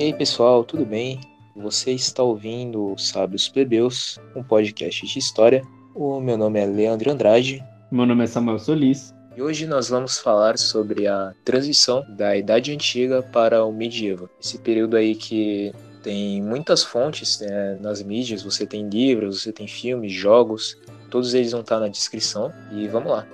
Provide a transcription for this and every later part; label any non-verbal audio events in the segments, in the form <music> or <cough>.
E aí pessoal, tudo bem? Você está ouvindo Sábios Plebeus, um podcast de história. O meu nome é Leandro Andrade. Meu nome é Samuel Solis. E hoje nós vamos falar sobre a transição da Idade Antiga para o medieval. Esse período aí que tem muitas fontes né, nas mídias, você tem livros, você tem filmes, jogos, todos eles vão estar na descrição. E vamos lá.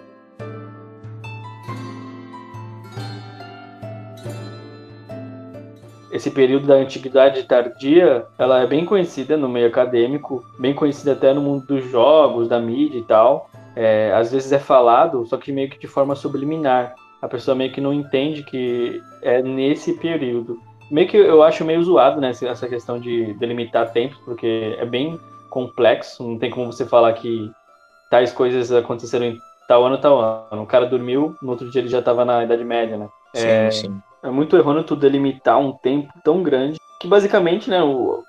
Esse período da antiguidade tardia, ela é bem conhecida no meio acadêmico, bem conhecida até no mundo dos jogos, da mídia e tal. É, às vezes é falado, só que meio que de forma subliminar. A pessoa meio que não entende que é nesse período. Meio que eu acho meio zoado, né, essa questão de delimitar tempos, porque é bem complexo, não tem como você falar que tais coisas aconteceram em tal ano, tal ano. O cara dormiu, no outro dia ele já estava na Idade Média, né? Sim, é, sim. É muito errôneo tu delimitar um tempo tão grande que basicamente, né,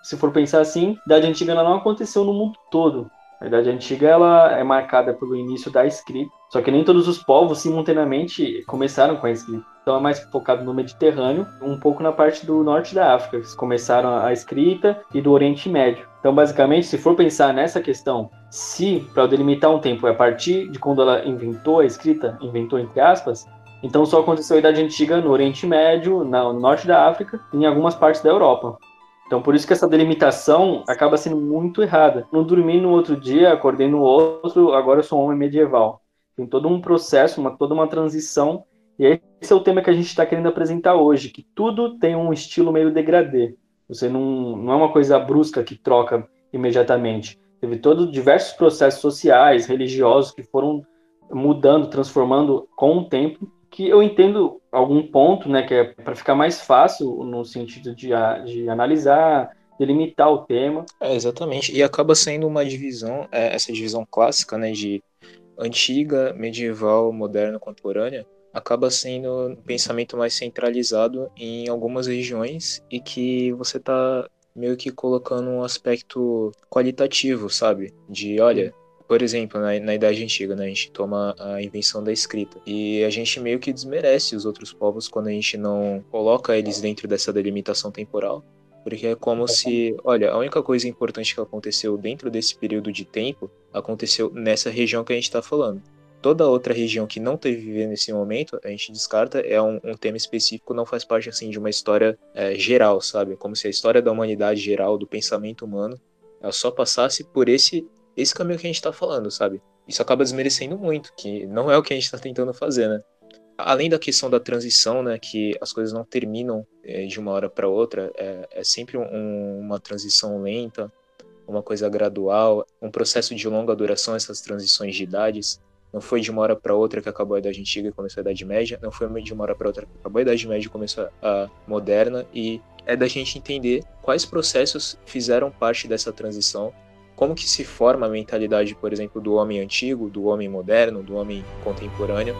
se for pensar assim, a Idade Antiga não aconteceu no mundo todo. A Idade Antiga ela é marcada pelo início da escrita, só que nem todos os povos simultaneamente começaram com a escrita. Então é mais focado no Mediterrâneo, um pouco na parte do norte da África, que começaram a escrita, e do Oriente Médio. Então, basicamente, se for pensar nessa questão, se para delimitar um tempo é a partir de quando ela inventou a escrita, inventou entre aspas, então só aconteceu a Idade Antiga no Oriente Médio, no norte da África e em algumas partes da Europa. Então por isso que essa delimitação acaba sendo muito errada. Não dormi no outro dia, acordei no outro, agora eu sou um homem medieval. Tem todo um processo, uma, toda uma transição. E esse é o tema que a gente está querendo apresentar hoje, que tudo tem um estilo meio degradê. Você não, não é uma coisa brusca que troca imediatamente. Teve todos diversos processos sociais, religiosos que foram mudando, transformando com o tempo que eu entendo algum ponto, né, que é para ficar mais fácil no sentido de, de analisar, delimitar o tema. É, exatamente. E acaba sendo uma divisão, é, essa divisão clássica, né, de antiga, medieval, moderna, contemporânea, acaba sendo um pensamento mais centralizado em algumas regiões e que você está meio que colocando um aspecto qualitativo, sabe? De, olha, por exemplo, na, na Idade Antiga, né, a gente toma a invenção da escrita. E a gente meio que desmerece os outros povos quando a gente não coloca eles dentro dessa delimitação temporal. Porque é como se, olha, a única coisa importante que aconteceu dentro desse período de tempo aconteceu nessa região que a gente está falando. Toda outra região que não teve viver nesse momento, a gente descarta, é um, um, tema específico, não faz parte assim de uma história é, geral, sabe? Como se a história da humanidade geral, do pensamento humano, ela só passasse por esse esse caminho que a gente está falando, sabe? Isso acaba desmerecendo muito, que não é o que a gente está tentando fazer, né? Além da questão da transição, né, que as coisas não terminam é, de uma hora para outra, é, é sempre um, uma transição lenta, uma coisa gradual, um processo de longa duração, essas transições de idades. Não foi de uma hora para outra que acabou a Idade Antiga e começou a Idade Média, não foi de uma hora para outra que acabou a Idade Média e começou a Moderna, e é da gente entender quais processos fizeram parte dessa transição como que se forma a mentalidade, por exemplo, do homem antigo, do homem moderno, do homem contemporâneo.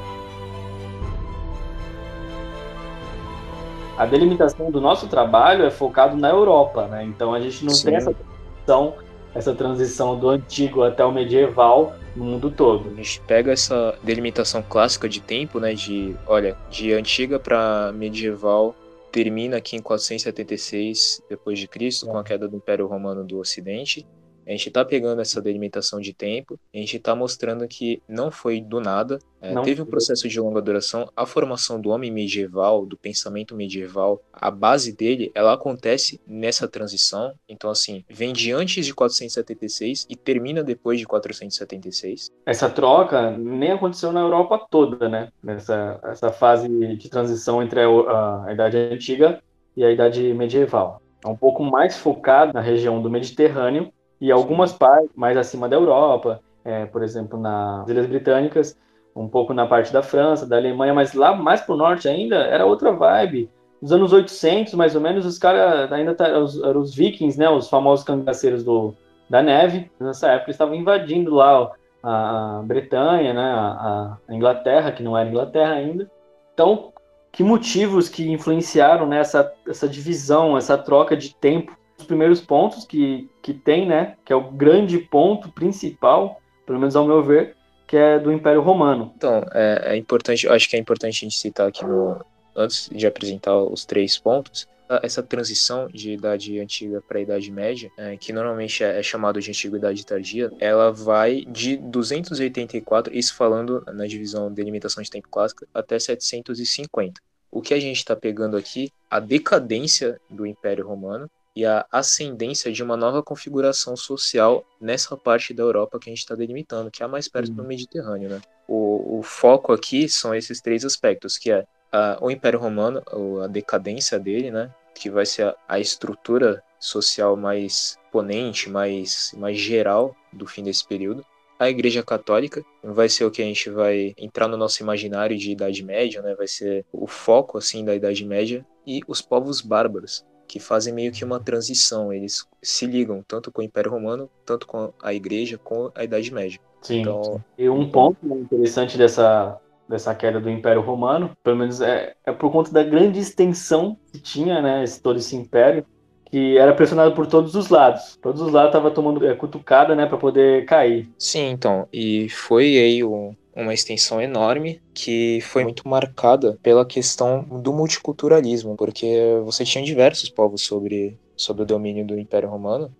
A delimitação do nosso trabalho é focado na Europa, né? Então a gente não Sim. tem essa transição, essa transição do antigo até o medieval no mundo todo. A gente pega essa delimitação clássica de tempo, né? De, olha, de antiga para medieval termina aqui em 476 depois de Cristo, é. com a queda do Império Romano do Ocidente a gente está pegando essa delimitação de tempo, a gente está mostrando que não foi do nada, é, teve um processo de longa duração, a formação do homem medieval, do pensamento medieval, a base dele, ela acontece nessa transição, então assim, vem de antes de 476 e termina depois de 476. Essa troca nem aconteceu na Europa toda, né? Nessa essa fase de transição entre a, a Idade Antiga e a Idade Medieval. É um pouco mais focado na região do Mediterrâneo, e algumas partes mais acima da Europa, é, por exemplo, nas Ilhas Britânicas, um pouco na parte da França, da Alemanha, mas lá mais para o norte ainda era outra vibe. Nos anos 800, mais ou menos, os caras ainda eram os, eram os vikings, né, os famosos cangaceiros do, da neve. Nessa época eles estavam invadindo lá a, a Bretanha, né, a, a, Inglaterra, que não era Inglaterra ainda. Então, que motivos que influenciaram nessa né, essa divisão, essa troca de tempo primeiros pontos que, que tem, né, que é o grande ponto principal, pelo menos ao meu ver, que é do Império Romano. Então, é, é importante, acho que é importante a gente citar aqui no, antes de apresentar os três pontos, essa transição de idade antiga para a idade média, é, que normalmente é, é chamado de antiguidade tardia, ela vai de 284, isso falando na divisão delimitação de tempo clássica, até 750. O que a gente está pegando aqui, a decadência do Império Romano e a ascendência de uma nova configuração social nessa parte da Europa que a gente está delimitando, que é a mais perto do Mediterrâneo, né? O, o foco aqui são esses três aspectos, que é a, o Império Romano, a decadência dele, né? Que vai ser a, a estrutura social mais ponente, mais, mais geral do fim desse período. A Igreja Católica vai ser o que a gente vai entrar no nosso imaginário de Idade Média, né? Vai ser o foco assim da Idade Média e os povos bárbaros, que fazem meio que uma transição. Eles se ligam tanto com o Império Romano, tanto com a Igreja, com a Idade Média. Sim. Então, e um ponto interessante dessa dessa queda do Império Romano, pelo menos é, é por conta da grande extensão que tinha, né, esse, todo esse império, que era pressionado por todos os lados. Todos os lados estavam tomando é, cutucada, né, para poder cair. Sim, então, e foi aí um, uma extensão enorme que foi muito marcada pela questão do multiculturalismo, porque você tinha diversos povos sobre, sobre o domínio do Império Romano,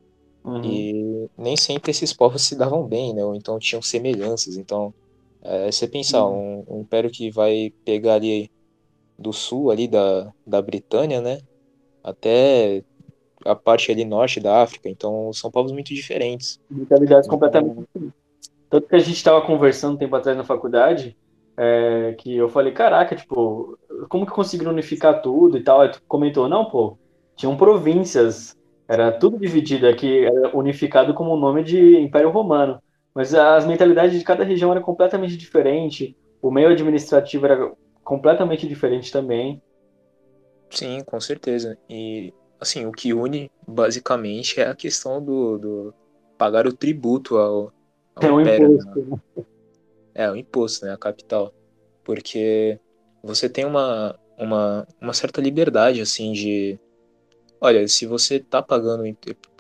uhum. e nem sempre esses povos se davam bem, né, ou então tinham semelhanças, então é, você pensar, uhum. um, um, império que vai pegar ali do sul ali da, da Britânia, né? Até a parte ali norte da África. Então são povos muito diferentes. Mentalidades então, completamente diferentes. Tanto que a gente estava conversando um tempo atrás na faculdade, é, que eu falei, caraca, tipo, como que conseguiram unificar tudo e tal? Aí tu comentou, não, pô, tinham províncias, era tudo dividido aqui, era unificado como o nome de Império Romano. Mas as mentalidades de cada região eram completamente diferente, o meio administrativo era completamente diferente também. Sim, com certeza. E assim, o que une basicamente é a questão do, do pagar o tributo ao, é império, imposto. Né? É, o imposto, né, a capital. Porque você tem uma, uma, uma certa liberdade, assim, de... Olha, se você tá pagando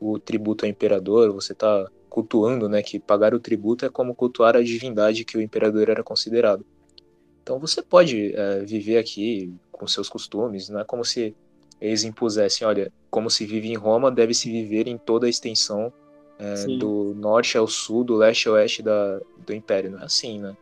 o tributo ao imperador, você tá cultuando, né, que pagar o tributo é como cultuar a divindade que o imperador era considerado. Então você pode é, viver aqui com seus costumes, não é como se eles impusessem, olha, como se vive em Roma, deve se viver em toda a extensão é, do norte ao sul, do leste ao oeste da, do império, não é assim, né?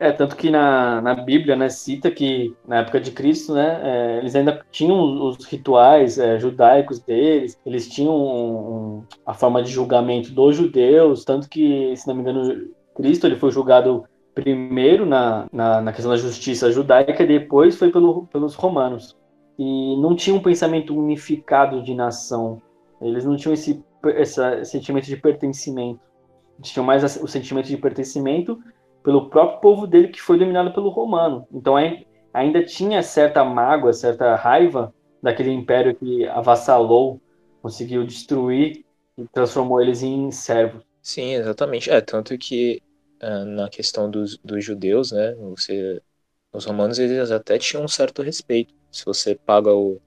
É, tanto que na, na Bíblia, né, cita que na época de Cristo, né, é, eles ainda tinham os rituais é, judaicos deles, eles tinham um, um, a forma de julgamento dos judeus, tanto que, se não me engano, Cristo ele foi julgado primeiro na, na, na questão da justiça judaica e depois foi pelo, pelos romanos. E não tinha um pensamento unificado de nação, eles não tinham esse, esse sentimento de pertencimento, eles tinham mais o sentimento de pertencimento pelo próprio povo dele que foi dominado pelo romano. Então ainda tinha certa mágoa, certa raiva daquele império que avassalou, conseguiu destruir e transformou eles em servos. Sim, exatamente. É, tanto que uh, na questão dos, dos judeus, né, você, os romanos eles até tinham um certo respeito. Se você paga o,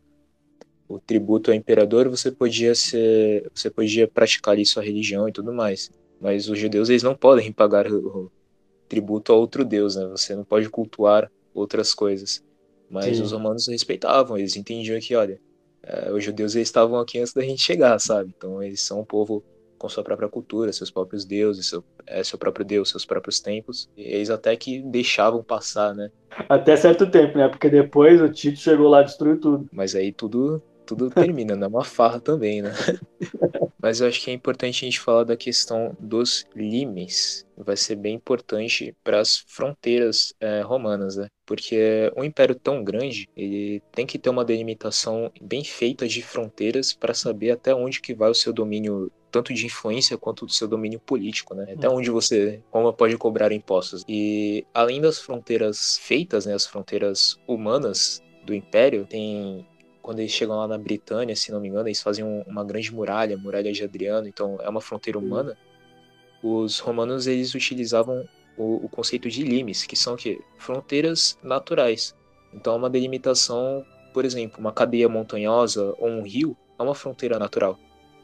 o tributo ao imperador, você podia ser, você podia praticar ali sua religião e tudo mais. Mas os judeus eles não podem pagar o, tributo a outro deus, né? Você não pode cultuar outras coisas. Mas Sim. os romanos respeitavam, eles entendiam que, olha, é, os judeus eles estavam aqui antes da gente chegar, sabe? Então eles são um povo com sua própria cultura, seus próprios deuses, seu, é, seu próprio deus, seus próprios tempos. E eles até que deixavam passar, né? Até certo tempo, né? Porque depois o Tito chegou lá e destruiu tudo. Mas aí tudo tudo termina, né? Uma farra também, né? <laughs> Mas eu acho que é importante a gente falar da questão dos limes. Vai ser bem importante para as fronteiras é, romanas, né? Porque um império tão grande, ele tem que ter uma delimitação bem feita de fronteiras para saber até onde que vai o seu domínio tanto de influência quanto do seu domínio político, né? Até onde você como pode cobrar impostos. E além das fronteiras feitas, né, as fronteiras humanas do império, tem quando eles chegam lá na Britânia, se não me engano, eles fazem uma grande muralha, muralha de Adriano, então é uma fronteira humana. Os romanos eles utilizavam o, o conceito de limes, que são que fronteiras naturais. Então é uma delimitação, por exemplo, uma cadeia montanhosa ou um rio é uma fronteira natural.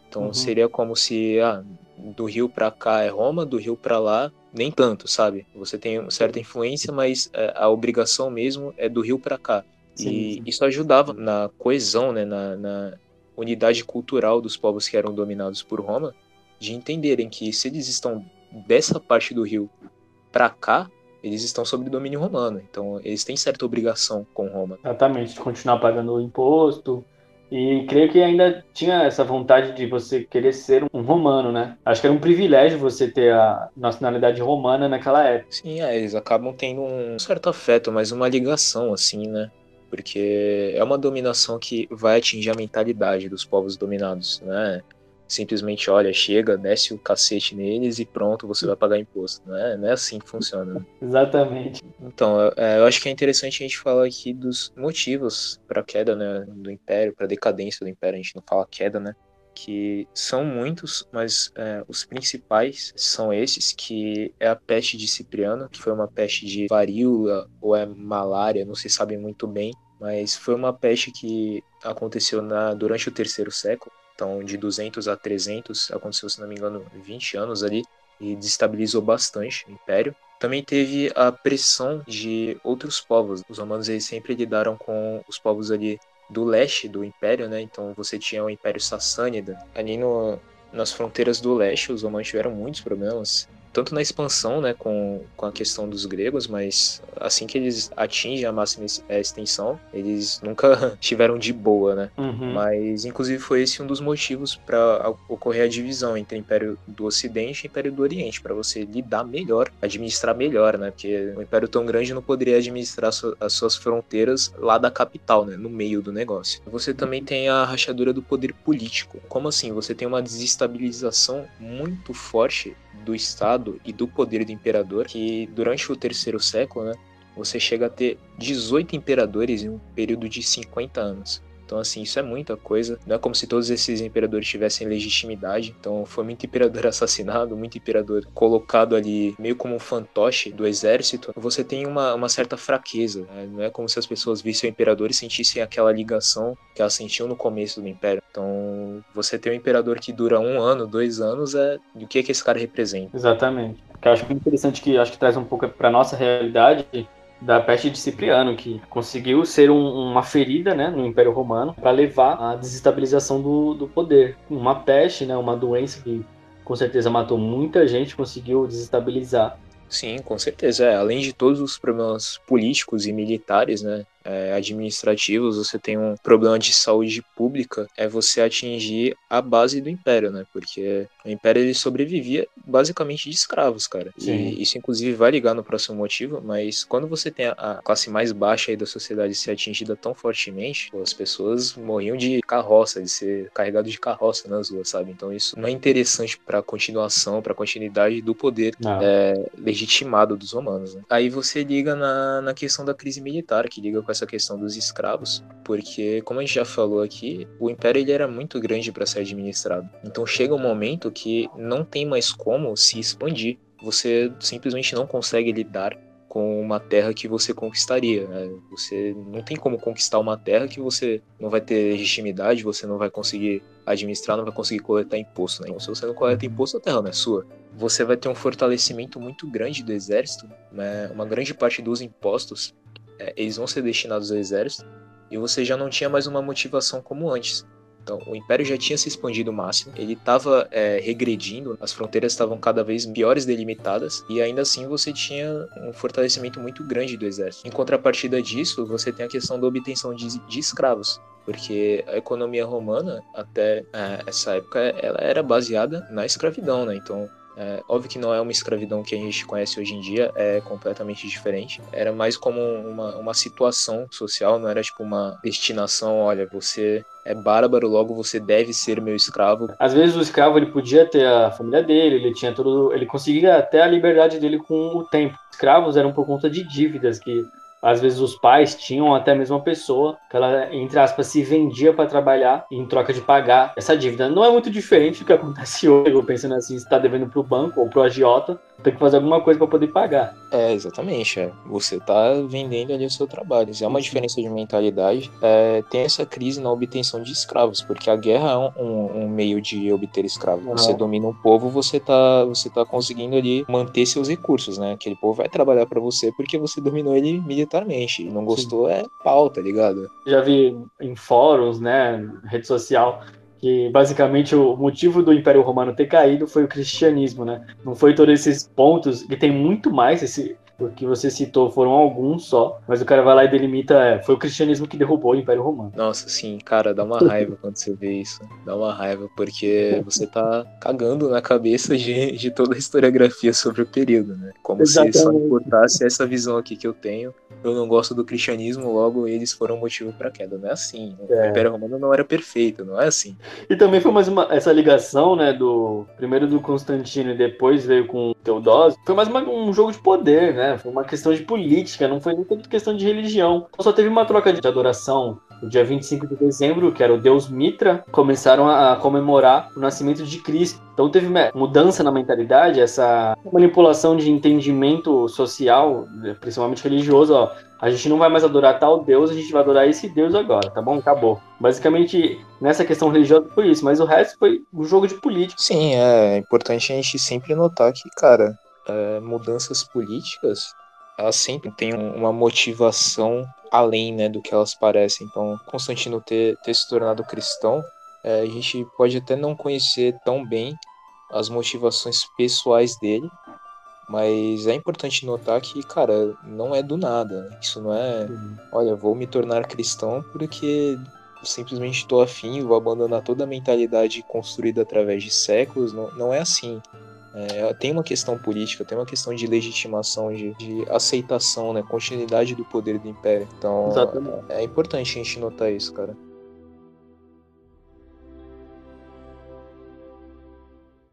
Então uhum. seria como se ah, do rio para cá é Roma, do rio para lá nem tanto, sabe? Você tem certa influência, mas é, a obrigação mesmo é do rio para cá. Sim, e sim. isso ajudava na coesão, né, na, na unidade cultural dos povos que eram dominados por Roma, de entenderem que se eles estão dessa parte do rio para cá, eles estão sob domínio romano. Então, eles têm certa obrigação com Roma. Exatamente, de continuar pagando o imposto. E creio que ainda tinha essa vontade de você querer ser um romano, né? Acho que era um privilégio você ter a nacionalidade romana naquela época. Sim, é, eles acabam tendo um certo afeto, mas uma ligação, assim, né? Porque é uma dominação que vai atingir a mentalidade dos povos dominados, né? simplesmente olha, chega, desce o cacete neles e pronto, você vai pagar imposto. Não é, não é assim que funciona. Né? <laughs> Exatamente. Então, eu, é, eu, acho que é interessante a gente falar aqui dos motivos para a queda né, do Império, para a decadência do Império. A gente não fala queda, né? Que são muitos, mas é, os principais são esses, que é a peste de Cipriano, que foi uma peste de varíola ou é malária, não se sabe muito bem, mas foi uma peste que aconteceu na, durante o terceiro século então, de 200 a 300, aconteceu, se não me engano, 20 anos ali, e destabilizou bastante o Império. Também teve a pressão de outros povos. Os romanos eles sempre lidaram com os povos ali do leste do Império, né? Então você tinha o Império Sassânida. Ali no, nas fronteiras do leste, os romanos tiveram muitos problemas tanto na expansão, né, com, com a questão dos gregos, mas assim que eles atingem a máxima é, extensão, eles nunca <laughs> estiveram de boa, né? Uhum. Mas, inclusive, foi esse um dos motivos para ocorrer a divisão entre o Império do Ocidente e o Império do Oriente, para você lidar melhor, administrar melhor, né? Porque um império tão grande não poderia administrar as suas fronteiras lá da capital, né? No meio do negócio. Você também tem a rachadura do poder político. Como assim? Você tem uma desestabilização muito forte do Estado e do poder do imperador, que durante o terceiro século, né, você chega a ter 18 imperadores em um período de 50 anos. Então, assim, isso é muita coisa. Não é como se todos esses imperadores tivessem legitimidade. Então, foi muito imperador <laughs> assassinado, muito imperador colocado ali meio como um fantoche do exército. Você tem uma, uma certa fraqueza. Né? Não é como se as pessoas vissem o imperador e sentissem aquela ligação que elas sentiam no começo do império. Então, você ter um imperador que dura um ano, dois anos, é o que, é que esse cara representa. Exatamente. Eu acho muito interessante que acho que traz um pouco para nossa realidade da peste de Cipriano, que conseguiu ser um, uma ferida né, no Império Romano para levar à desestabilização do, do poder. Uma peste, né, uma doença que com certeza matou muita gente, conseguiu desestabilizar. Sim, com certeza. É, além de todos os problemas políticos e militares, né, é, administrativos, você tem um problema de saúde pública, é você atingir a base do império, né? Porque o império ele sobrevivia basicamente de escravos, cara. Sim. E isso inclusive vai ligar no próximo motivo, mas quando você tem a classe mais baixa aí da sociedade ser atingida tão fortemente, pô, as pessoas morriam de carroça, de ser carregado de carroça nas ruas, sabe? Então isso não é interessante para continuação, para continuidade do poder é, legitimado dos romanos. Né? Aí você liga na, na questão da crise militar, que liga com essa questão dos escravos, porque, como a gente já falou aqui, o império ele era muito grande para ser administrado. Então chega um momento que não tem mais como se expandir. Você simplesmente não consegue lidar com uma terra que você conquistaria. Né? Você não tem como conquistar uma terra que você não vai ter legitimidade, você não vai conseguir administrar, não vai conseguir coletar imposto. Né? Então, se você não coleta imposto, a terra não é sua. Você vai ter um fortalecimento muito grande do exército, né? uma grande parte dos impostos é, eles vão ser destinados ao exército e você já não tinha mais uma motivação como antes. Então, o Império já tinha se expandido o máximo, ele estava é, regredindo, as fronteiras estavam cada vez piores delimitadas, e ainda assim você tinha um fortalecimento muito grande do exército. Em contrapartida disso, você tem a questão da obtenção de, de escravos, porque a economia romana, até é, essa época, ela era baseada na escravidão, né? Então, é, óbvio que não é uma escravidão que a gente conhece hoje em dia, é completamente diferente. Era mais como uma, uma situação social, não era tipo uma destinação, olha, você é bárbaro, logo você deve ser meu escravo. Às vezes o escravo ele podia ter a família dele, ele tinha todo, ele conseguia até a liberdade dele com o tempo. Escravos eram por conta de dívidas que às vezes os pais tinham até mesmo uma pessoa que ela, entre aspas, se vendia para trabalhar em troca de pagar essa dívida. Não é muito diferente do que acontece <laughs> hoje, eu pensando assim, está devendo para o banco ou para o agiota, tem que fazer alguma coisa para poder pagar. É, exatamente. É. Você está vendendo ali o seu trabalho. É uma diferença de mentalidade, é, tem essa crise na obtenção de escravos, porque a guerra é um, um meio de obter escravos. Uhum. Você domina um povo, você está você tá conseguindo ali manter seus recursos, né? Aquele povo vai trabalhar para você porque você dominou ele militarmente. Não gostou, Sim. é pau, tá ligado? Já vi em fóruns, né, rede social, que basicamente o motivo do Império Romano ter caído foi o cristianismo, né? Não foi todos esses pontos, e tem muito mais esse o que você citou foram alguns só, mas o cara vai lá e delimita, é, foi o cristianismo que derrubou o Império Romano. Nossa, sim, cara, dá uma raiva <laughs> quando você vê isso. Dá uma raiva, porque você tá cagando na cabeça de, de toda a historiografia sobre o período, né? Como Exatamente. se só importasse essa visão aqui que eu tenho. Eu não gosto do cristianismo, logo eles foram motivo para queda. Não é assim. Né? É. O Império Romano não era perfeito, não é assim. E também foi mais uma, essa ligação, né, do primeiro do Constantino e depois veio com o Teodósio, foi mais uma, um jogo de poder, né? Foi uma questão de política, não foi nem tanto questão de religião. Então, só teve uma troca de adoração. No dia 25 de dezembro, que era o deus Mitra, começaram a comemorar o nascimento de Cristo. Então teve mudança na mentalidade, essa manipulação de entendimento social, principalmente religioso, ó. A gente não vai mais adorar tal Deus, a gente vai adorar esse Deus agora, tá bom? Acabou. Basicamente, nessa questão religiosa foi isso, mas o resto foi um jogo de política. Sim, é importante a gente sempre notar que, cara, é, mudanças políticas, elas sempre têm uma motivação além né, do que elas parecem. Então, Constantino ter, ter se tornado cristão, é, a gente pode até não conhecer tão bem as motivações pessoais dele, mas é importante notar que, cara, não é do nada. Né? Isso não é, uhum. olha, vou me tornar cristão porque simplesmente estou afim, vou abandonar toda a mentalidade construída através de séculos. Não, não é assim. É, tem uma questão política, tem uma questão de legitimação, de, de aceitação, né? Continuidade do poder do império. Então, é, é importante a gente notar isso, cara.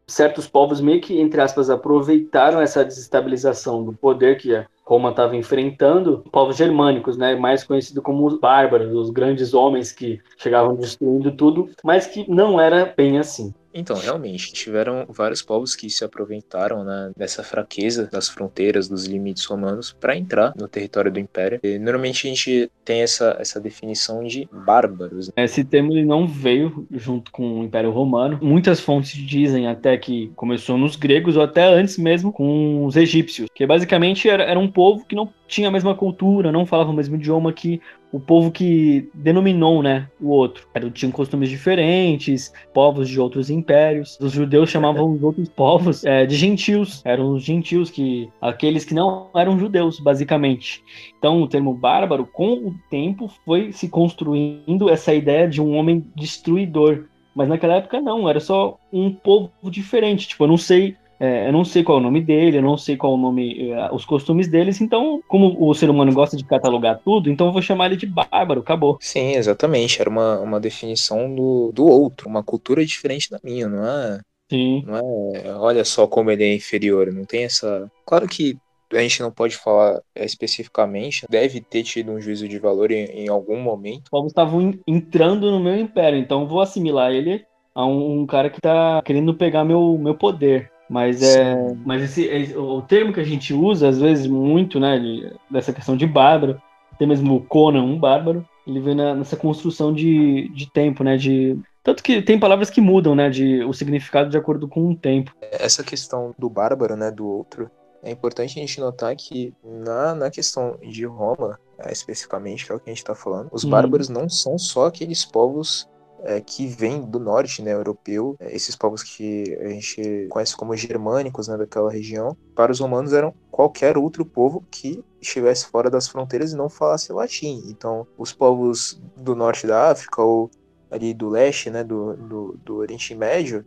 certos povos meio que, entre aspas, aproveitaram essa desestabilização do poder que Roma estava enfrentando, povos germânicos, né, mais conhecidos como os bárbaros, os grandes homens que chegavam destruindo tudo, mas que não era bem assim. Então, realmente, tiveram vários povos que se aproveitaram né, dessa fraqueza das fronteiras, dos limites romanos, para entrar no território do Império. E, normalmente a gente tem essa, essa definição de bárbaros. Né? Esse termo ele não veio junto com o Império Romano. Muitas fontes dizem até que começou nos gregos ou até antes mesmo com os egípcios, que basicamente era, era um povo que não tinha a mesma cultura, não falava o mesmo idioma que o povo que denominou, né, o outro. Tinham costumes diferentes, povos de outros impérios. Os judeus chamavam os outros povos é, de gentios. Eram os gentios que aqueles que não eram judeus, basicamente. Então, o termo bárbaro, com o tempo, foi se construindo essa ideia de um homem destruidor. Mas naquela época não, era só um povo diferente. Tipo, eu não sei é, eu não sei qual é o nome dele, eu não sei qual é o nome, é, os costumes deles, então, como o ser humano gosta de catalogar tudo, então eu vou chamar ele de bárbaro, acabou. Sim, exatamente. Era uma, uma definição do, do outro, uma cultura diferente da minha, não é? Sim. Não é, olha só como ele é inferior, não tem essa. Claro que a gente não pode falar especificamente, deve ter tido um juízo de valor em, em algum momento. Os povos estavam entrando no meu império, então vou assimilar ele a um, um cara que está querendo pegar meu, meu poder. Mas é, mas esse, esse, o termo que a gente usa às vezes muito, né, de, dessa questão de bárbaro, até mesmo o Conan, um bárbaro, ele vem na, nessa construção de, de tempo, né, de tanto que tem palavras que mudam, né, de o significado de acordo com o tempo. Essa questão do bárbaro, né, do outro, é importante a gente notar que na, na questão de Roma, é, especificamente, que é o que a gente está falando, os uhum. bárbaros não são só aqueles povos é, que vem do norte, né, europeu, é, esses povos que a gente conhece como germânicos, né, daquela região, para os romanos eram qualquer outro povo que estivesse fora das fronteiras e não falasse latim. Então, os povos do norte da África ou ali do leste, né, do, do, do Oriente Médio,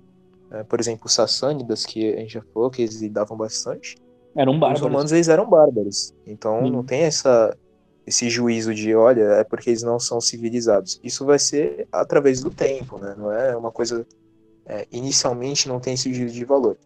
é, por exemplo, os sassânidas, que a gente já falou que eles lidavam bastante, eram bárbaros. Os romanos eles eram bárbaros. Então não tem essa esse juízo de, olha, é porque eles não são civilizados. Isso vai ser através do tempo, né? Não é uma coisa. É, inicialmente não tem esse juízo de valor.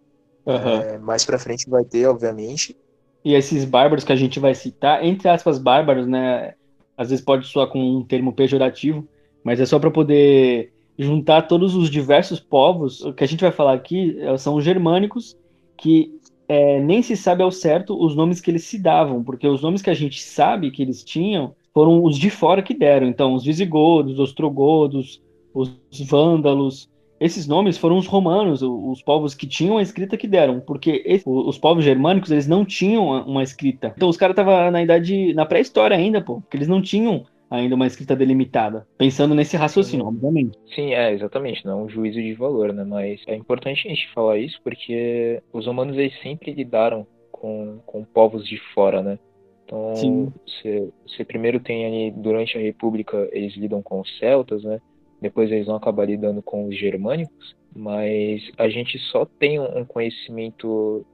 Uhum. É, mais para frente vai ter, obviamente. E esses bárbaros que a gente vai citar, entre aspas, bárbaros, né? Às vezes pode soar com um termo pejorativo, mas é só para poder juntar todos os diversos povos. O que a gente vai falar aqui é, são os germânicos que é, nem se sabe ao certo os nomes que eles se davam, porque os nomes que a gente sabe que eles tinham foram os de fora que deram. Então, os visigodos, os ostrogodos, os vândalos, esses nomes foram os romanos, os povos que tinham a escrita que deram, porque esse, os povos germânicos eles não tinham uma escrita. Então os caras estavam na idade, na pré-história ainda, pô, porque eles não tinham ainda uma escrita delimitada, pensando nesse raciocínio, obviamente. Sim, é, exatamente, não é um juízo de valor, né, mas é importante a gente falar isso porque os romanos eles sempre lidaram com, com povos de fora, né, então você, você primeiro tem ali, durante a república, eles lidam com os celtas, né, depois eles vão acabar lidando com os germânicos, mas a gente só tem um conhecimento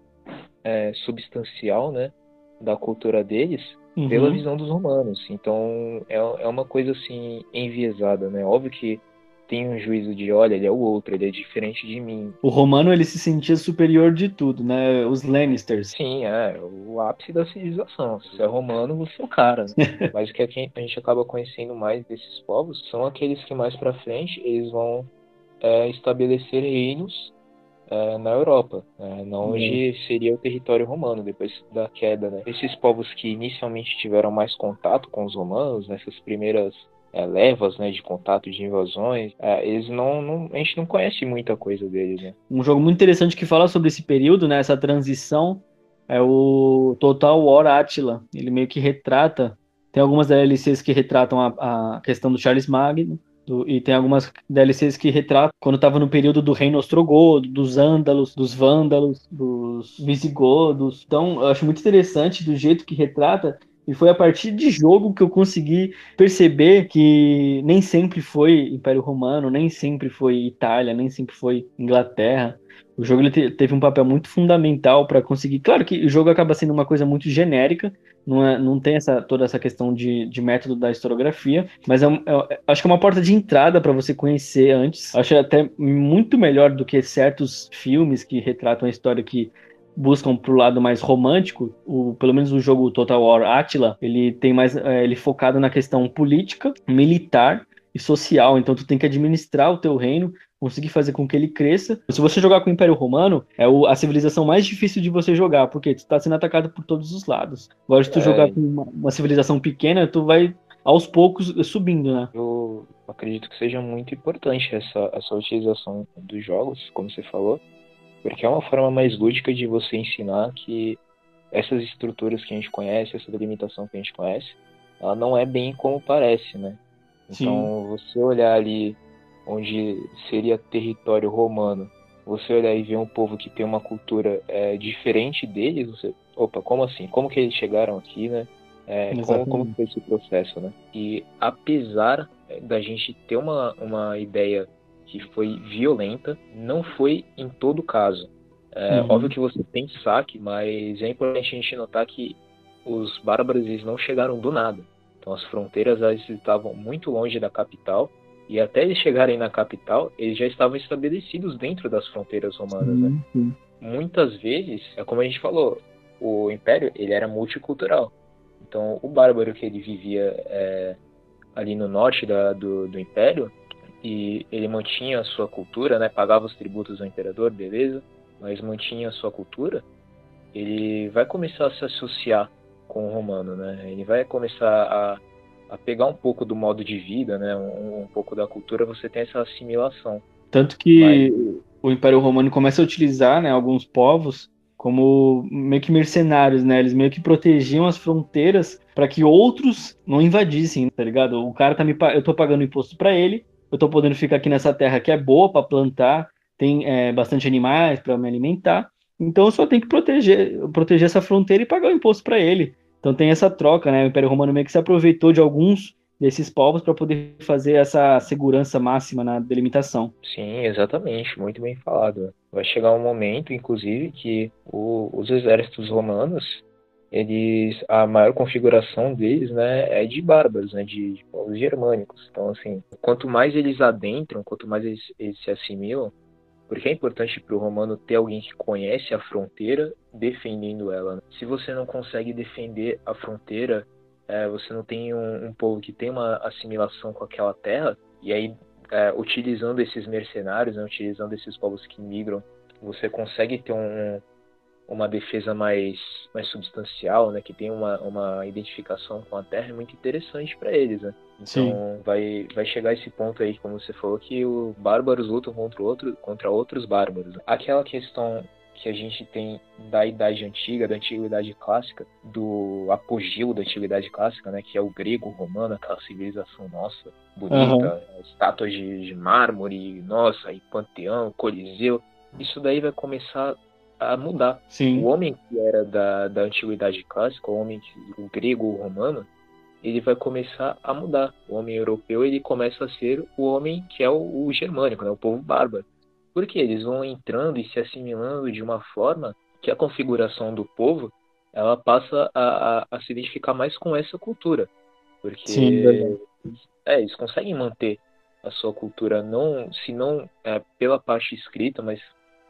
é, substancial, né, da cultura deles uhum. pela visão dos romanos. Então é, é uma coisa assim enviesada, né? Óbvio que tem um juízo de, olha, ele é o outro, ele é diferente de mim. O romano, ele se sentia superior de tudo, né? Os Lannisters. Sim, é, o ápice da civilização. Se você é romano, você é o cara. Né? <laughs> Mas o que a gente acaba conhecendo mais desses povos são aqueles que mais para frente eles vão é, estabelecer reinos é, na Europa, né? onde uhum. seria o território romano depois da queda. Né? Esses povos que inicialmente tiveram mais contato com os romanos, nessas primeiras é, levas né, de contato, de invasões, é, eles não, não, A gente não conhece muita coisa deles. Né? Um jogo muito interessante que fala sobre esse período, né, essa transição, é o Total War Attila. Ele meio que retrata. Tem algumas DLCs que retratam a, a questão do Charles Magno. Do, e tem algumas DLCs que retratam quando estava no período do reino ostrogodo, dos ândalos, dos vândalos, dos visigodos. Então, eu acho muito interessante do jeito que retrata e foi a partir de jogo que eu consegui perceber que nem sempre foi Império Romano, nem sempre foi Itália, nem sempre foi Inglaterra. O jogo ele teve um papel muito fundamental para conseguir. Claro que o jogo acaba sendo uma coisa muito genérica, não, é, não tem essa, toda essa questão de, de método da historiografia, mas é, é, acho que é uma porta de entrada para você conhecer antes. Acho até muito melhor do que certos filmes que retratam a história que buscam pro lado mais romântico, o, pelo menos o jogo Total War Attila, ele tem mais é, ele focado na questão política, militar e social. Então tu tem que administrar o teu reino, conseguir fazer com que ele cresça. Se você jogar com o Império Romano, é o, a civilização mais difícil de você jogar, porque tu tá sendo atacado por todos os lados. Agora se tu é... jogar com uma, uma civilização pequena, tu vai aos poucos subindo, né? Eu acredito que seja muito importante essa, essa utilização dos jogos, como você falou, porque é uma forma mais lúdica de você ensinar que essas estruturas que a gente conhece, essa delimitação que a gente conhece, ela não é bem como parece, né? Então, Sim. você olhar ali onde seria território romano, você olhar e ver um povo que tem uma cultura é, diferente deles, você, opa, como assim? Como que eles chegaram aqui, né? É, como, como foi esse processo, né? E apesar da gente ter uma, uma ideia que foi violenta, não foi em todo caso. É uhum. óbvio que você tem saque, mas é importante a gente notar que os bárbaros eles não chegaram do nada. Então as fronteiras elas estavam muito longe da capital e até eles chegarem na capital, eles já estavam estabelecidos dentro das fronteiras romanas. Né? Muitas vezes, é como a gente falou, o império ele era multicultural. Então o bárbaro que ele vivia é, ali no norte da, do, do império, e ele mantinha a sua cultura, né? Pagava os tributos ao imperador, beleza, mas mantinha a sua cultura. Ele vai começar a se associar com o romano, né? Ele vai começar a, a pegar um pouco do modo de vida, né? Um, um pouco da cultura. Você tem essa assimilação. Tanto que mas... o Império Romano começa a utilizar, né? Alguns povos como meio que mercenários, né? Eles meio que protegiam as fronteiras para que outros não invadissem, tá ligado? O cara tá me eu tô pagando imposto para ele, eu estou podendo ficar aqui nessa terra que é boa para plantar, tem é, bastante animais para me alimentar, então eu só tenho que proteger, proteger essa fronteira e pagar o imposto para ele. Então tem essa troca, né? O Império Romano meio que se aproveitou de alguns desses povos para poder fazer essa segurança máxima na delimitação. Sim, exatamente, muito bem falado. Vai chegar um momento, inclusive, que o, os exércitos romanos eles a maior configuração deles né é de bárbaros né de, de povos germânicos então assim quanto mais eles adentram quanto mais eles, eles se assimilam porque é importante para o romano ter alguém que conhece a fronteira defendendo ela né? se você não consegue defender a fronteira é, você não tem um, um, povo que tem uma assimilação com aquela terra e aí é, utilizando esses mercenários né, utilizando esses povos que migram você consegue ter um uma defesa mais, mais substancial, né, que tem uma, uma identificação com a Terra, é muito interessante para eles, né? Então vai, vai chegar esse ponto aí, como você falou, que os bárbaros lutam contra, outro, contra outros bárbaros. Aquela questão que a gente tem da Idade Antiga, da Antiguidade Clássica, do apogeu da Antiguidade Clássica, né, que é o grego romano, aquela civilização nossa, bonita, uhum. estátuas de, de mármore, nossa, e panteão, coliseu, isso daí vai começar a mudar. Sim. O homem que era da, da Antiguidade Clássica, o homem o grego ou romano, ele vai começar a mudar. O homem europeu ele começa a ser o homem que é o, o germânico, né, o povo bárbaro. Porque eles vão entrando e se assimilando de uma forma que a configuração do povo ela passa a, a, a se identificar mais com essa cultura. Porque Sim, é, eles conseguem manter a sua cultura, não se não é, pela parte escrita, mas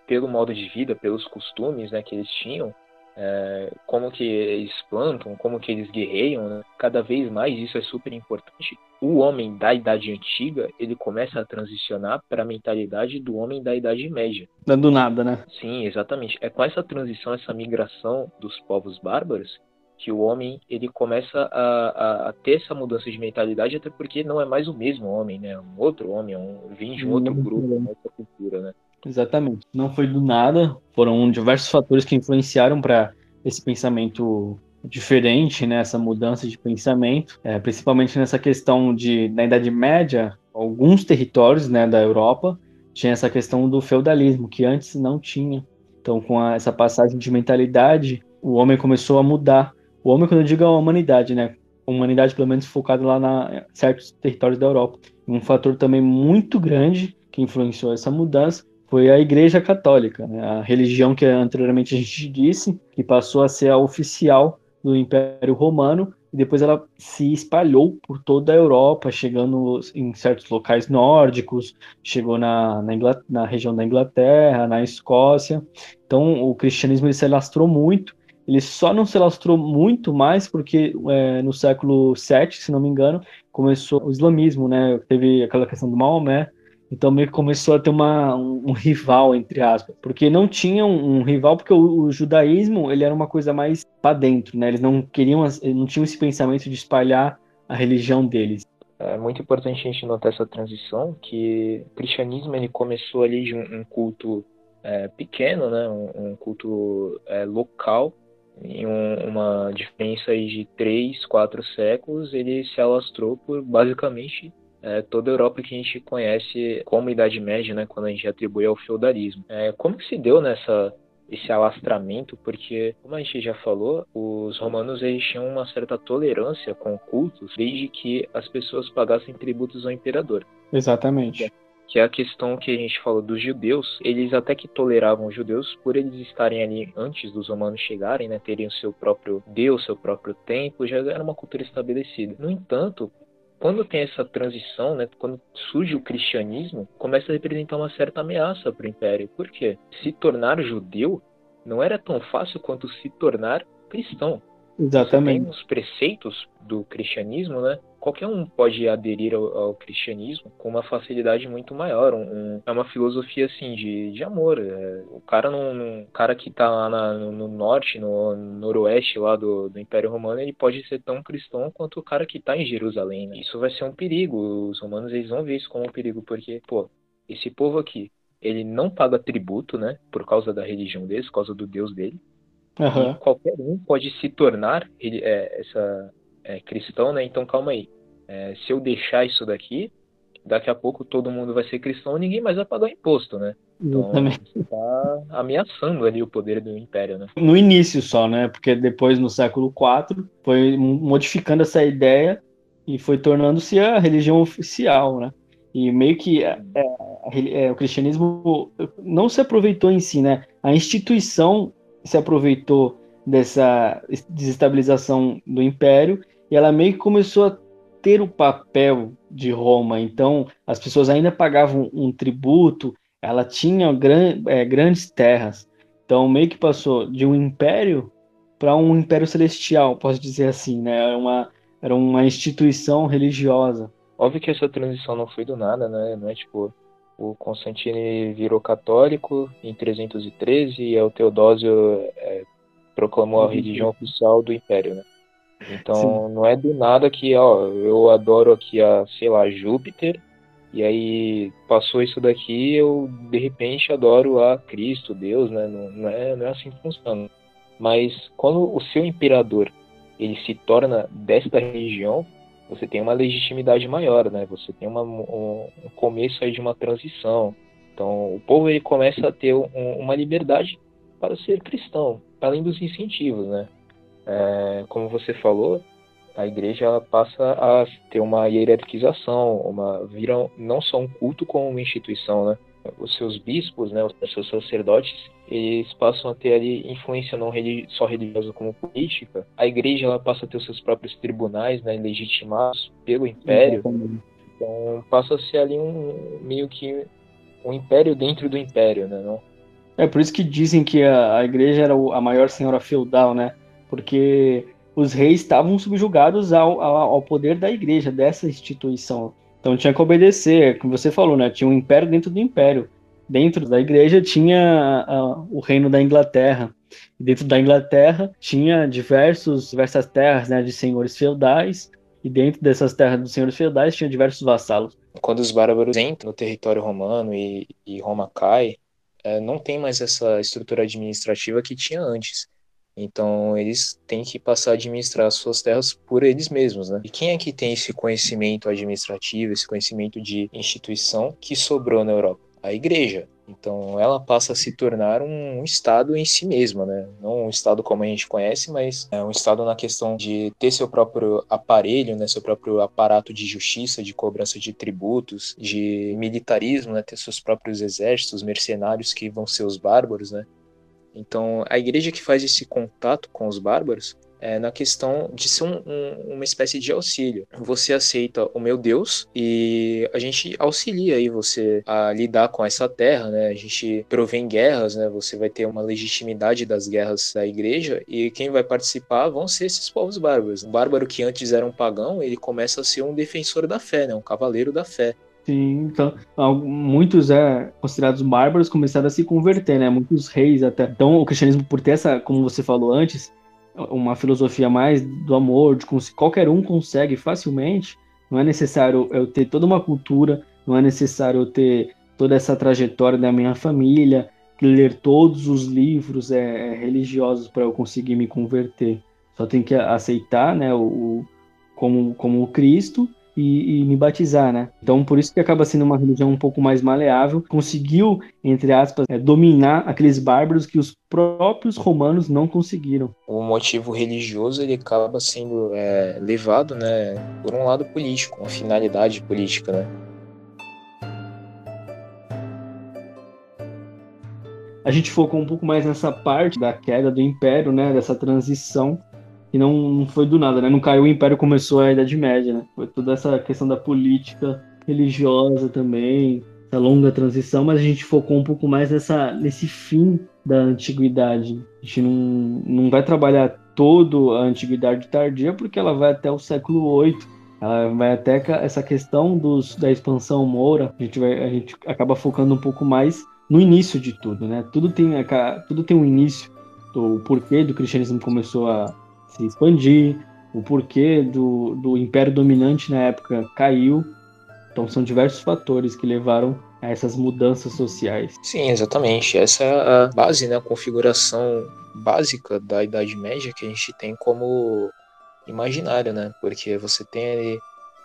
pelo modo de vida, pelos costumes né, que eles tinham, é, como que eles plantam, como que eles guerreiam, né? cada vez mais isso é super importante. O homem da Idade Antiga, ele começa a transicionar para a mentalidade do homem da Idade Média. Dando nada, né? Sim, exatamente. É com essa transição, essa migração dos povos bárbaros, que o homem ele começa a, a, a, ter essa mudança de mentalidade, até porque não é mais o mesmo homem, né? Um outro homem, um, vem de um outro grupo, uma outra cultura, né? Exatamente. Não foi do nada, foram diversos fatores que influenciaram para esse pensamento diferente, né, essa mudança de pensamento, é, principalmente nessa questão de, na Idade Média, alguns territórios né, da Europa tinha essa questão do feudalismo, que antes não tinha. Então, com a, essa passagem de mentalidade, o homem começou a mudar. O homem, quando eu digo a humanidade, né, a humanidade pelo menos focada lá na certos territórios da Europa. Um fator também muito grande que influenciou essa mudança foi a Igreja Católica, né? a religião que anteriormente a gente disse, que passou a ser a oficial do Império Romano, e depois ela se espalhou por toda a Europa, chegando em certos locais nórdicos, chegou na, na, na região da Inglaterra, na Escócia. Então o cristianismo se alastrou muito, ele só não se alastrou muito mais porque é, no século VII, se não me engano, começou o islamismo, né? Teve aquela questão do Maomé, então meio que começou a ter uma, um, um rival, entre aspas. Porque não tinha um, um rival, porque o, o, judaísmo ele era uma coisa mais para dentro, né? Eles não queriam, não tinham esse pensamento de espalhar a religião deles. É muito importante a gente notar essa transição, que o cristianismo ele começou ali de um, um culto é, pequeno, né? Um, culto é, local, em uma diferença aí de três, quatro séculos, ele se alastrou por basicamente é, toda a Europa que a gente conhece como Idade Média, né, quando a gente atribui ao feudalismo. É, como que se deu nessa esse alastramento, porque, como a gente já falou, os romanos eles tinham uma certa tolerância com cultos, desde que as pessoas pagassem tributos ao imperador. Exatamente. Que é a questão que a gente falou dos judeus, eles até que toleravam os judeus por eles estarem ali antes dos romanos chegarem, né, teriam seu próprio deus, seu próprio templo, já era uma cultura estabelecida. No entanto, quando tem essa transição, né, quando surge o cristianismo, começa a representar uma certa ameaça para o império. Por quê? Se tornar judeu não era tão fácil quanto se tornar cristão. Exatamente. Você tem os preceitos do cristianismo, né? Qualquer um pode aderir ao, ao cristianismo com uma facilidade muito maior. Um, um, é uma filosofia assim de, de amor. É, o cara não, cara que está lá na, no, no, norte, no noroeste lá do, do Império Romano, ele pode ser tão cristão quanto o cara que está em Jerusalém. Né? Isso vai ser um perigo. Os romanos eles vão ver isso como um perigo porque, pô, esse povo aqui, ele não paga tributo, né? Por causa da religião deles, por causa do Deus dele. Uhum. qualquer um pode se tornar é, essa é, cristão, né? Então calma aí. É, se eu deixar isso daqui, daqui a pouco todo mundo vai ser cristão e ninguém mais vai pagar imposto, né? Então você tá ameaçando ali o poder do império, né? No início só, né? Porque depois no século IV foi modificando essa ideia e foi tornando-se a religião oficial, né? E meio que é, é, é, o cristianismo não se aproveitou em si, né? A instituição se aproveitou dessa desestabilização do império e ela meio que começou a ter o papel de Roma. Então, as pessoas ainda pagavam um tributo, ela tinha gran, é, grandes terras. Então, meio que passou de um império para um império celestial, posso dizer assim, né? Era uma, era uma instituição religiosa. Óbvio que essa transição não foi do nada, né? Não é tipo, o Constantino virou católico em 313 e o Teodósio é, proclamou a religião oficial do Império, né? Então Sim. não é do nada que, ó, eu adoro aqui a, sei lá, Júpiter, e aí passou isso daqui, eu de repente adoro a Cristo, Deus, né? Não, não, é, não é assim que funciona. Mas quando o seu imperador ele se torna desta religião, você tem uma legitimidade maior, né? Você tem uma, um, um começo aí de uma transição. Então o povo ele começa a ter um, uma liberdade para ser cristão, além dos incentivos, né? É, como você falou, a igreja ela passa a ter uma hierarquização, uma vira não só um culto como uma instituição, né? Os seus bispos, né, os seus sacerdotes, eles passam a ter ali influência não só religiosa como política. A igreja ela passa a ter os seus próprios tribunais, né, legitimados pelo império. Então passa a ser ali um meio que um império dentro do império, né? Não? É por isso que dizem que a, a igreja era a maior senhora feudal, né? Porque os reis estavam subjugados ao, ao, poder da igreja, dessa instituição. Então tinha que obedecer, como você falou, né? Tinha um império dentro do império. Dentro da igreja tinha uh, o reino da Inglaterra. E dentro da Inglaterra tinha diversos, diversas terras né, de senhores feudais. E dentro dessas terras dos senhores feudais tinha diversos vassalos. Quando os bárbaros entram no território romano e, e Roma cai, é, não tem mais essa estrutura administrativa que tinha antes. Então eles têm que passar a administrar suas terras por eles mesmos, né? E quem é que tem esse conhecimento administrativo, esse conhecimento de instituição que sobrou na Europa? A igreja. Então ela passa a se tornar um, estado em si mesma, né? Não um estado como a gente conhece, mas é um estado na questão de ter seu próprio aparelho, né? Seu próprio aparato de justiça, de cobrança de tributos, de militarismo, né? Ter seus próprios exércitos, mercenários que vão ser os bárbaros, né? Então, a igreja que faz esse contato com os bárbaros é na questão de ser um, um, uma espécie de auxílio. Você aceita o meu Deus e a gente auxilia aí você a lidar com essa terra, né? A gente provém guerras, né? Você vai ter uma legitimidade das guerras da igreja e quem vai participar vão ser esses povos bárbaros. O bárbaro que antes era um pagão, ele começa a ser um defensor da fé, né? Um cavaleiro da fé. Sim, então muitos é, considerados bárbaros começaram a se converter, né? Muitos reis até. Então o cristianismo, por ter essa, como você falou antes, uma filosofia mais do amor, de qualquer um consegue facilmente. Não é necessário eu ter toda uma cultura, não é necessário eu ter toda essa trajetória da minha família, ler todos os livros é, é religiosos para eu conseguir me converter. Só tem que aceitar, né, o, como como Cristo e, e, me batizar, né? Então, por isso que acaba sendo uma religião um pouco mais maleável, conseguiu, entre aspas, é, dominar aqueles bárbaros que os próprios romanos não conseguiram. O motivo religioso ele acaba sendo é, levado, né, por um lado político, uma finalidade política, né? A gente focou um pouco mais nessa parte da queda do império, né, dessa transição e não, não foi do nada, né? Não caiu o Império, começou a Idade Média, né? Foi toda essa questão da política religiosa também, essa longa transição, mas a gente focou um pouco mais nessa, nesse fim da antiguidade. A gente não, não vai trabalhar todo a antiguidade tardia, porque ela vai até o século VIII. Ela vai até essa questão dos, da expansão moura. A gente, vai, a gente acaba focando um pouco mais no início de tudo, né? Tudo tem, tudo tem um início. O porquê do cristianismo começou a, se expandir, o porquê do, do império dominante na época caiu. Então são diversos fatores que levaram a essas mudanças sociais. Sim, exatamente. Essa é a base, né, a configuração básica da Idade Média que a gente tem como imaginário, né? Porque você tem ali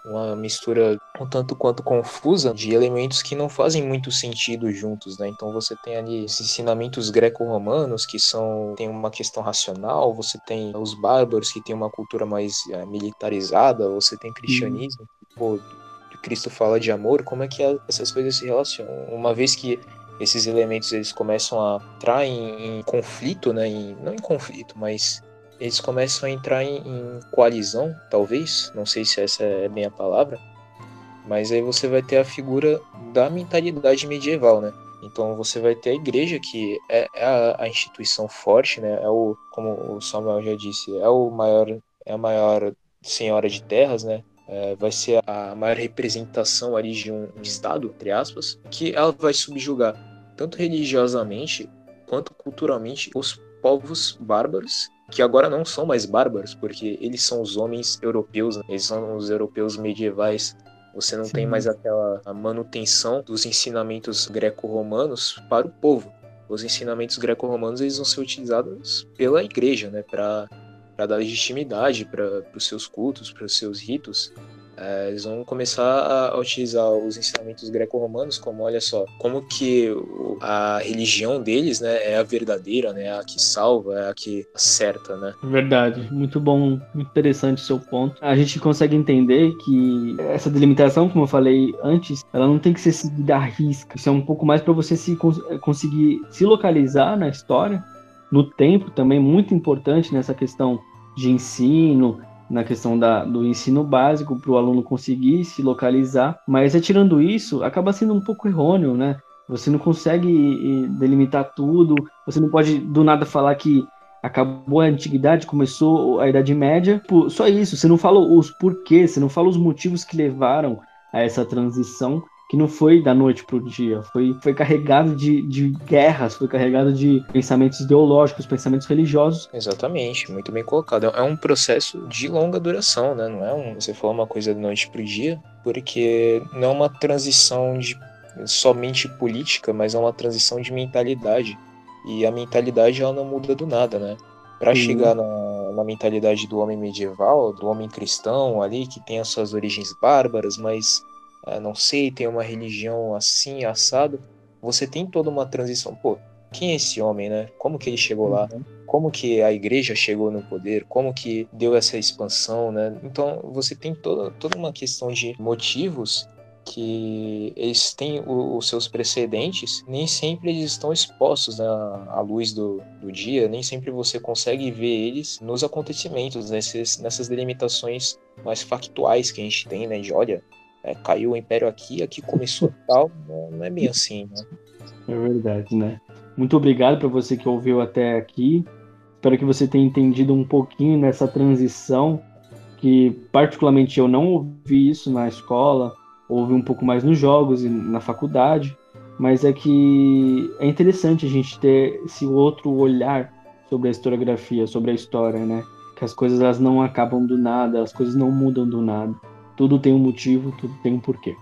uma mistura um tanto quanto confusa de elementos que não fazem muito sentido juntos, né? Então você tem ali os ensinamentos greco-romanos que são tem uma questão racional, você tem os bárbaros que tem uma cultura mais é, militarizada, você tem cristianismo, que, pô, Cristo fala de amor, como é que essas coisas se relacionam? Uma vez que esses elementos eles começam a entrar em, em conflito, né? Em, não em conflito, mas eles começam a entrar em, em coalizão, talvez, não sei se essa é bem a palavra, mas aí você vai ter a figura da mentalidade medieval, né? Então você vai ter a igreja que é, é a, a, instituição forte, né? É o, como o Samuel já disse, é o maior, é a maior senhora de terras, né? é, vai ser a maior representação ali de um Estado, entre aspas, que ela vai subjugar tanto religiosamente quanto culturalmente os povos bárbaros, que agora não são mais bárbaros, porque eles são os homens europeus, né? eles são os europeus medievais. Você não Sim. tem mais aquela manutenção dos ensinamentos greco-romanos para o povo. Os ensinamentos greco-romanos eles vão ser utilizados pela igreja, né, para dar legitimidade para os seus cultos, para os seus ritos. É, eles vão começar a, utilizar os ensinamentos greco-romanos como, olha só, como que a religião deles, né, é a verdadeira, né, a que salva, é a que acerta, né? Verdade, muito bom, muito interessante o seu ponto. A gente consegue entender que essa delimitação, como eu falei antes, ela não tem que ser seguida à risca. Isso é um pouco mais para você se conseguir se localizar na história, no tempo também muito importante nessa questão de ensino, na questão da, do ensino básico para o aluno conseguir se localizar, mas retirando isso, acaba sendo um pouco errôneo, né? Você não consegue delimitar tudo, você não pode do nada falar que acabou a antiguidade, começou a Idade Média, só isso, você não fala os porquês, você não fala os motivos que levaram a essa transição, que não foi da noite para o dia, foi, foi carregado de, de guerras, foi carregado de pensamentos ideológicos, pensamentos religiosos. Exatamente, muito bem colocado. É um processo de longa duração, né? Não é um, você falou uma coisa da noite para o dia, porque não é uma transição de somente política, mas é uma transição de mentalidade. E a mentalidade ela não muda do nada, né? Para chegar na, na mentalidade do homem medieval, do homem cristão ali, que tem as suas origens bárbaras, mas ah, não sei, tem uma religião assim, assado, você tem toda uma transição. Pô, quem é esse homem, né? Como que ele chegou lá? Uhum. Como que a igreja chegou no poder? Como que deu essa expansão, né? Então, você tem toda, toda uma questão de motivos que eles têm os seus precedentes, nem sempre eles estão expostos né, à luz do, do dia, nem sempre você consegue ver eles nos acontecimentos, nesses, nessas delimitações mais factuais que a gente tem, né? De olha, é, caiu o império aqui, aqui começou tal, não é bem assim, né? É verdade, né? Muito obrigado para você que ouviu até aqui. Espero que você tenha entendido um pouquinho nessa transição, que particularmente eu não ouvi isso na escola, ouvi um pouco mais nos jogos e na faculdade, mas é que é interessante a gente ter esse outro olhar sobre a historiografia, sobre a história, né? Que as coisas elas não acabam do nada, as coisas não mudam do nada. Tudo tem um motivo, tudo tem um porquê.